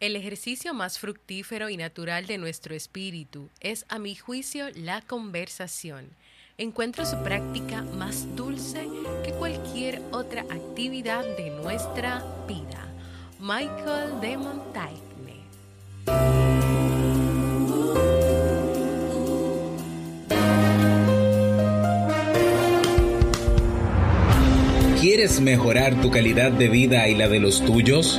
El ejercicio más fructífero y natural de nuestro espíritu es, a mi juicio, la conversación. Encuentro su práctica más dulce que cualquier otra actividad de nuestra vida. Michael de Montaigne. ¿Quieres mejorar tu calidad de vida y la de los tuyos?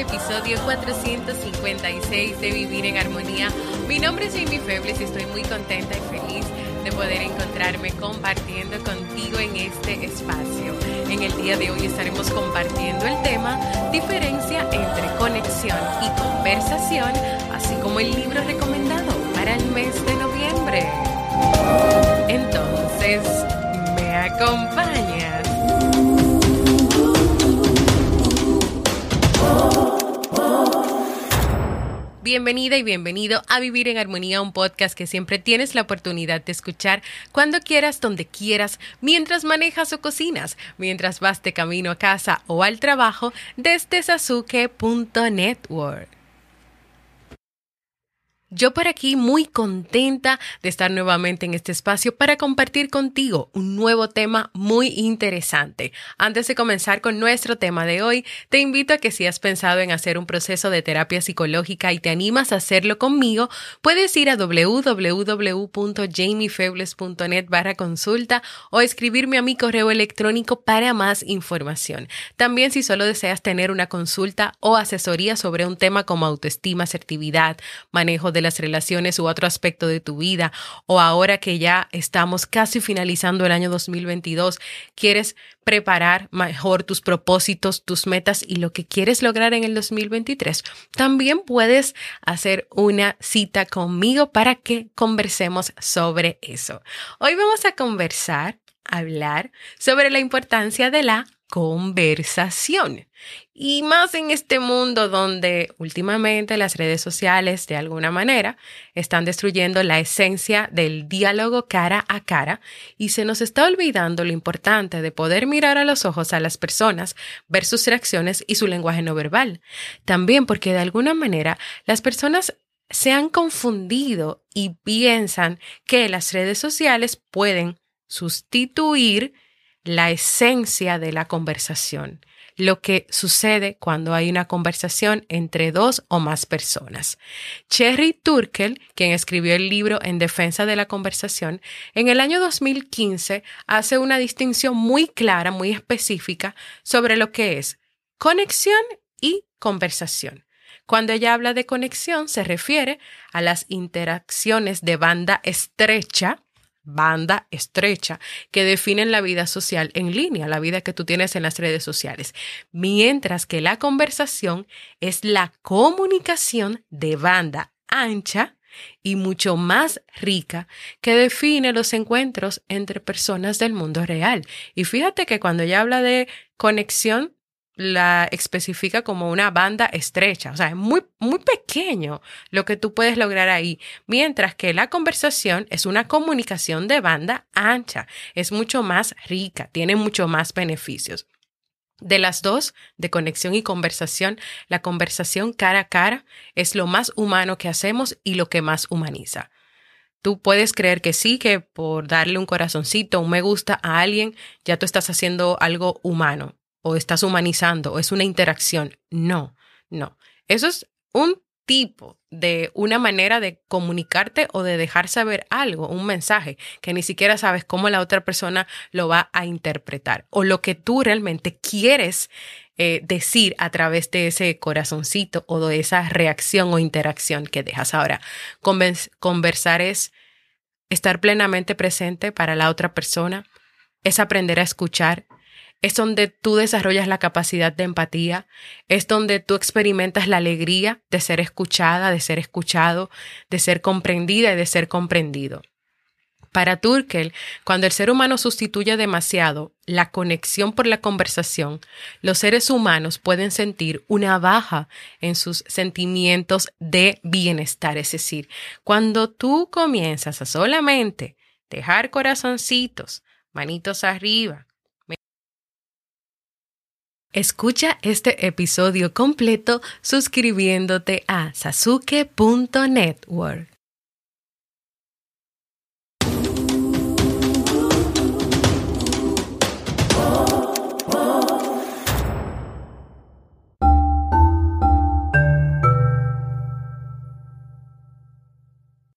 Episodio 456 de Vivir en Armonía. Mi nombre es Jamie Febles y estoy muy contenta y feliz de poder encontrarme compartiendo contigo en este espacio. En el día de hoy estaremos compartiendo el tema diferencia entre conexión y conversación, así como el libro recomendado para el mes de noviembre. Bienvenida y bienvenido a Vivir en Armonía, un podcast que siempre tienes la oportunidad de escuchar cuando quieras, donde quieras, mientras manejas o cocinas, mientras vas de camino a casa o al trabajo desde sasuke.network. Yo por aquí muy contenta de estar nuevamente en este espacio para compartir contigo un nuevo tema muy interesante. Antes de comenzar con nuestro tema de hoy, te invito a que si has pensado en hacer un proceso de terapia psicológica y te animas a hacerlo conmigo, puedes ir a www.jamiefebles.net barra consulta o escribirme a mi correo electrónico para más información. También si solo deseas tener una consulta o asesoría sobre un tema como autoestima, asertividad, manejo de las relaciones u otro aspecto de tu vida, o ahora que ya estamos casi finalizando el año 2022, quieres preparar mejor tus propósitos, tus metas y lo que quieres lograr en el 2023, también puedes hacer una cita conmigo para que conversemos sobre eso. Hoy vamos a conversar, hablar sobre la importancia de la conversación. Y más en este mundo donde últimamente las redes sociales de alguna manera están destruyendo la esencia del diálogo cara a cara y se nos está olvidando lo importante de poder mirar a los ojos a las personas, ver sus reacciones y su lenguaje no verbal. También porque de alguna manera las personas se han confundido y piensan que las redes sociales pueden sustituir la esencia de la conversación, lo que sucede cuando hay una conversación entre dos o más personas. Cherry Turkel, quien escribió el libro En defensa de la conversación, en el año 2015 hace una distinción muy clara, muy específica sobre lo que es conexión y conversación. Cuando ella habla de conexión, se refiere a las interacciones de banda estrecha banda estrecha que definen la vida social en línea, la vida que tú tienes en las redes sociales, mientras que la conversación es la comunicación de banda ancha y mucho más rica que define los encuentros entre personas del mundo real. Y fíjate que cuando ella habla de conexión, la especifica como una banda estrecha, o sea, es muy, muy pequeño lo que tú puedes lograr ahí, mientras que la conversación es una comunicación de banda ancha, es mucho más rica, tiene mucho más beneficios. De las dos, de conexión y conversación, la conversación cara a cara es lo más humano que hacemos y lo que más humaniza. Tú puedes creer que sí, que por darle un corazoncito, un me gusta a alguien, ya tú estás haciendo algo humano o estás humanizando o es una interacción. No, no. Eso es un tipo de una manera de comunicarte o de dejar saber algo, un mensaje, que ni siquiera sabes cómo la otra persona lo va a interpretar o lo que tú realmente quieres eh, decir a través de ese corazoncito o de esa reacción o interacción que dejas. Ahora, conversar es estar plenamente presente para la otra persona, es aprender a escuchar, es donde tú desarrollas la capacidad de empatía, es donde tú experimentas la alegría de ser escuchada, de ser escuchado, de ser comprendida y de ser comprendido. Para Turkel, cuando el ser humano sustituye demasiado la conexión por la conversación, los seres humanos pueden sentir una baja en sus sentimientos de bienestar. Es decir, cuando tú comienzas a solamente dejar corazoncitos, manitos arriba, Escucha este episodio completo suscribiéndote a sasuke.network.